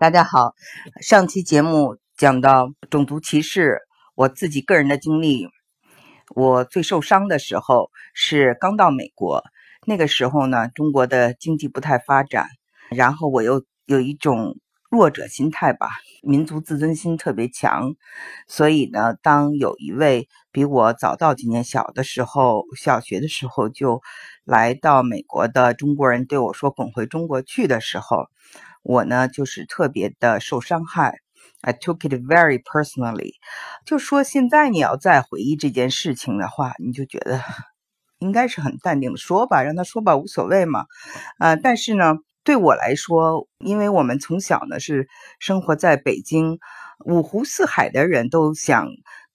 大家好，上期节目讲到种族歧视，我自己个人的经历，我最受伤的时候是刚到美国，那个时候呢，中国的经济不太发展，然后我又有一种弱者心态吧，民族自尊心特别强，所以呢，当有一位比我早到几年小的时候，小学的时候就来到美国的中国人对我说“滚回中国去”的时候。我呢，就是特别的受伤害，I took it very personally。就说现在你要再回忆这件事情的话，你就觉得应该是很淡定的说吧，让他说吧，无所谓嘛。呃，但是呢，对我来说，因为我们从小呢是生活在北京，五湖四海的人都想。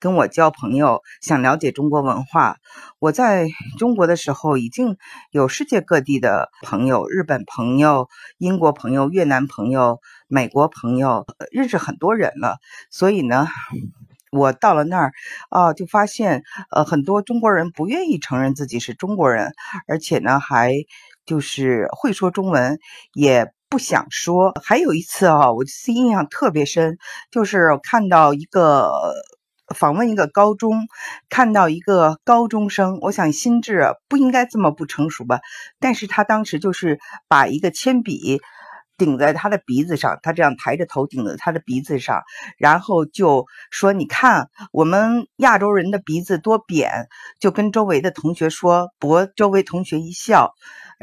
跟我交朋友，想了解中国文化。我在中国的时候，已经有世界各地的朋友，日本朋友、英国朋友、越南朋友、美国朋友，认识很多人了。所以呢，我到了那儿，啊，就发现，呃，很多中国人不愿意承认自己是中国人，而且呢，还就是会说中文，也不想说。还有一次啊，我印象特别深，就是看到一个。访问一个高中，看到一个高中生，我想心智不应该这么不成熟吧？但是他当时就是把一个铅笔顶在他的鼻子上，他这样抬着头顶在他的鼻子上，然后就说：“你看我们亚洲人的鼻子多扁。”就跟周围的同学说，博周围同学一笑。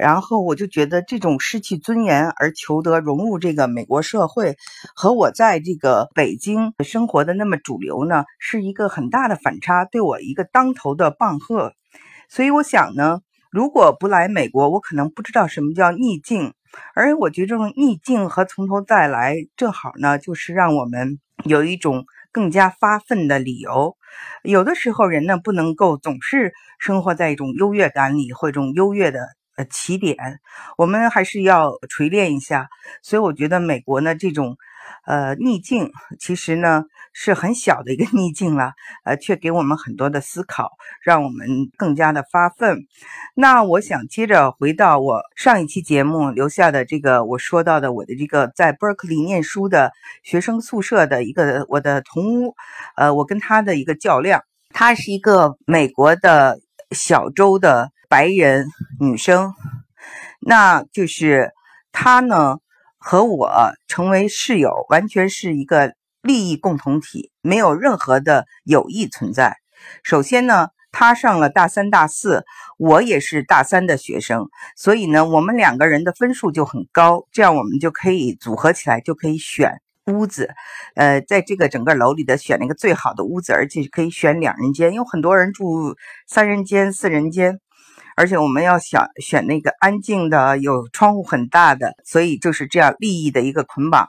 然后我就觉得这种失去尊严而求得融入这个美国社会，和我在这个北京生活的那么主流呢，是一个很大的反差，对我一个当头的棒喝。所以我想呢，如果不来美国，我可能不知道什么叫逆境。而我觉得这种逆境和从头再来，正好呢，就是让我们有一种更加发奋的理由。有的时候人呢，不能够总是生活在一种优越感里，或一种优越的。起点，我们还是要锤炼一下。所以我觉得美国呢，这种呃逆境，其实呢是很小的一个逆境了，呃，却给我们很多的思考，让我们更加的发奋。那我想接着回到我上一期节目留下的这个，我说到的我的这个在 Berkeley 念书的学生宿舍的一个我的同屋，呃，我跟他的一个较量，他是一个美国的小州的。白人女生，那就是她呢，和我成为室友，完全是一个利益共同体，没有任何的友谊存在。首先呢，她上了大三、大四，我也是大三的学生，所以呢，我们两个人的分数就很高，这样我们就可以组合起来，就可以选屋子。呃，在这个整个楼里的选了一个最好的屋子，而且可以选两人间，有很多人住三人间、四人间。而且我们要想选那个安静的、有窗户很大的，所以就是这样利益的一个捆绑。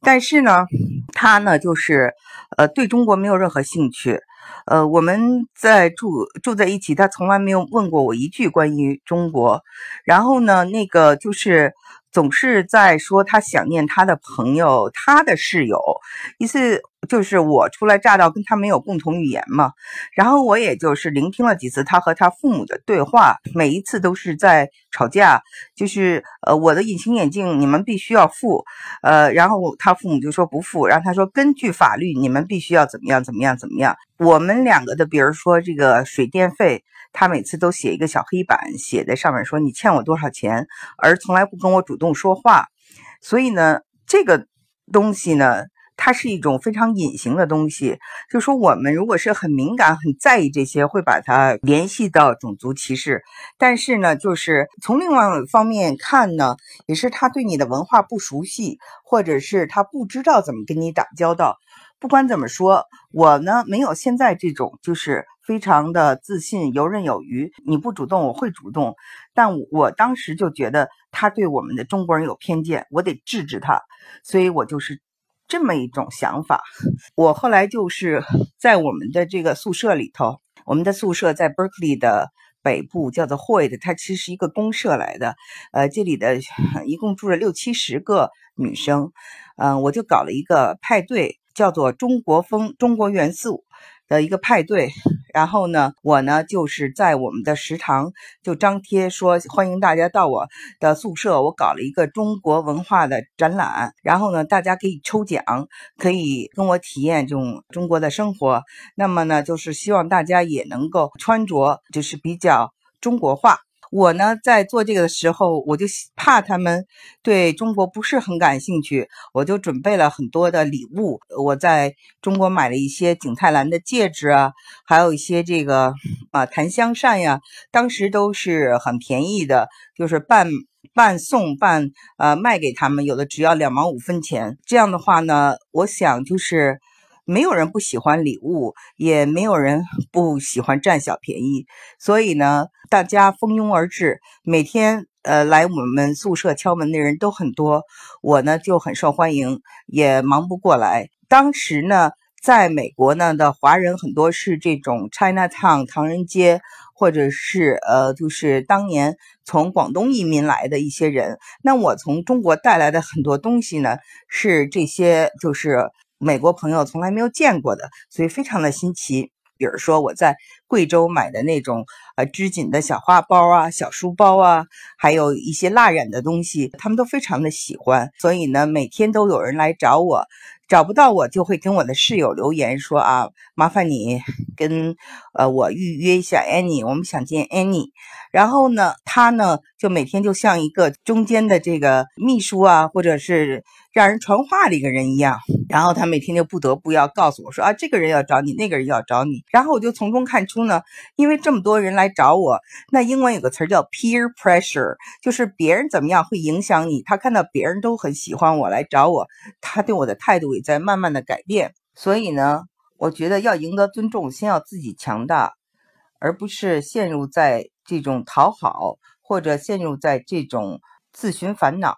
但是呢，他呢就是，呃，对中国没有任何兴趣。呃，我们在住住在一起，他从来没有问过我一句关于中国。然后呢，那个就是。总是在说他想念他的朋友，他的室友，一次就是我初来乍到，跟他没有共同语言嘛。然后我也就是聆听了几次他和他父母的对话，每一次都是在吵架，就是呃我的隐形眼镜你们必须要付，呃，然后他父母就说不付，然后他说根据法律你们必须要怎么样怎么样怎么样。我们两个的，比如说这个水电费。他每次都写一个小黑板，写在上面说你欠我多少钱，而从来不跟我主动说话。所以呢，这个东西呢，它是一种非常隐形的东西。就说我们如果是很敏感、很在意这些，会把它联系到种族歧视。但是呢，就是从另外方面看呢，也是他对你的文化不熟悉，或者是他不知道怎么跟你打交道。不管怎么说，我呢没有现在这种就是非常的自信、游刃有余。你不主动，我会主动。但我当时就觉得他对我们的中国人有偏见，我得制止他。所以我就是这么一种想法。我后来就是在我们的这个宿舍里头，我们的宿舍在 Berkeley 的北部，叫做 Hoyt，它其实是一个公社来的。呃，这里的 一共住了六七十个女生。嗯，我就搞了一个派对。叫做中国风、中国元素的一个派对，然后呢，我呢就是在我们的食堂就张贴说欢迎大家到我的宿舍，我搞了一个中国文化的展览，然后呢大家可以抽奖，可以跟我体验这种中国的生活。那么呢，就是希望大家也能够穿着就是比较中国化。我呢，在做这个的时候，我就怕他们对中国不是很感兴趣，我就准备了很多的礼物。我在中国买了一些景泰蓝的戒指啊，还有一些这个啊檀香扇呀，当时都是很便宜的，就是半半送半呃卖给他们，有的只要两毛五分钱。这样的话呢，我想就是。没有人不喜欢礼物，也没有人 不喜欢占小便宜，所以呢，大家蜂拥而至，每天呃来我们宿舍敲门的人都很多，我呢就很受欢迎，也忙不过来。当时呢，在美国呢的华人很多是这种 China Town 唐人街，或者是呃就是当年从广东移民来的一些人。那我从中国带来的很多东西呢，是这些就是。美国朋友从来没有见过的，所以非常的新奇。比如说我在贵州买的那种呃织锦的小花包啊、小书包啊，还有一些蜡染的东西，他们都非常的喜欢。所以呢，每天都有人来找我，找不到我就会跟我的室友留言说啊，麻烦你跟呃我预约一下 Annie，我们想见 Annie。然后呢，他呢就每天就像一个中间的这个秘书啊，或者是。让人传话的一个人一样，然后他每天就不得不要告诉我说啊，这个人要找你，那个人要找你。然后我就从中看出呢，因为这么多人来找我，那英文有个词叫 peer pressure，就是别人怎么样会影响你。他看到别人都很喜欢我来找我，他对我的态度也在慢慢的改变。所以呢，我觉得要赢得尊重，先要自己强大，而不是陷入在这种讨好或者陷入在这种自寻烦恼。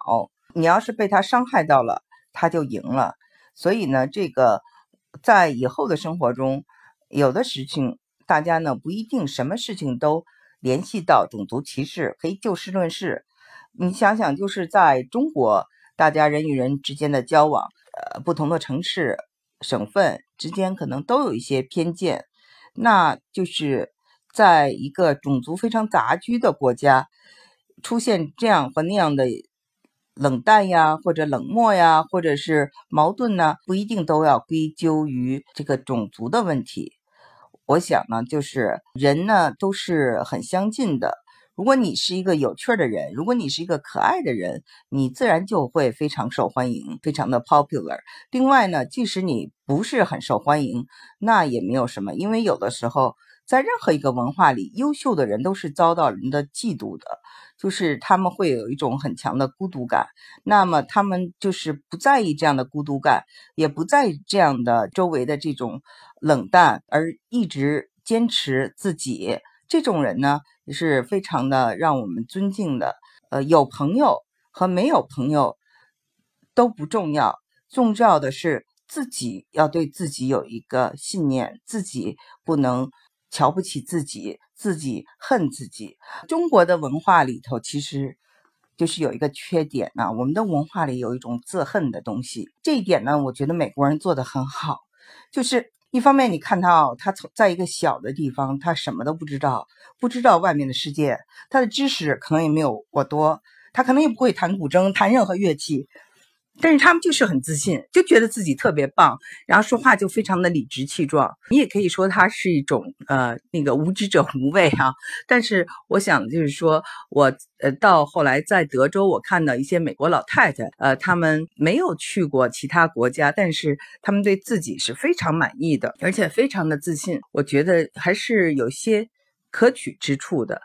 你要是被他伤害到了，他就赢了。所以呢，这个在以后的生活中，有的事情大家呢不一定什么事情都联系到种族歧视，可以就事论事。你想想，就是在中国，大家人与人之间的交往，呃，不同的城市、省份之间可能都有一些偏见。那就是在一个种族非常杂居的国家，出现这样或那样的。冷淡呀，或者冷漠呀，或者是矛盾呢，不一定都要归咎于这个种族的问题。我想呢，就是人呢都是很相近的。如果你是一个有趣的人，如果你是一个可爱的人，你自然就会非常受欢迎，非常的 popular。另外呢，即使你不是很受欢迎，那也没有什么，因为有的时候。在任何一个文化里，优秀的人都是遭到人的嫉妒的，就是他们会有一种很强的孤独感。那么他们就是不在意这样的孤独感，也不在意这样的周围的这种冷淡，而一直坚持自己。这种人呢，也是非常的让我们尊敬的。呃，有朋友和没有朋友都不重要，重要的是自己要对自己有一个信念，自己不能。瞧不起自己，自己恨自己。中国的文化里头，其实就是有一个缺点呢。我们的文化里有一种自恨的东西，这一点呢，我觉得美国人做的很好。就是一方面，你看到他从在一个小的地方，他什么都不知道，不知道外面的世界，他的知识可能也没有我多，他可能也不会弹古筝，弹任何乐器。但是他们就是很自信，就觉得自己特别棒，然后说话就非常的理直气壮。你也可以说他是一种呃那个无知者无畏啊。但是我想就是说，我呃到后来在德州，我看到一些美国老太太，呃，他们没有去过其他国家，但是他们对自己是非常满意的，而且非常的自信。我觉得还是有些可取之处的。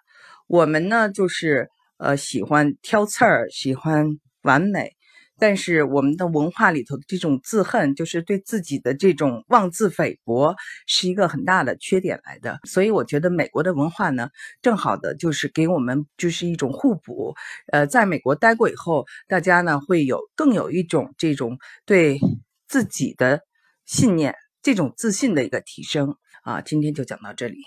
我们呢，就是呃喜欢挑刺儿，喜欢完美。但是我们的文化里头的这种自恨，就是对自己的这种妄自菲薄，是一个很大的缺点来的。所以我觉得美国的文化呢，正好的就是给我们就是一种互补。呃，在美国待过以后，大家呢会有更有一种这种对自己的信念、这种自信的一个提升啊。今天就讲到这里。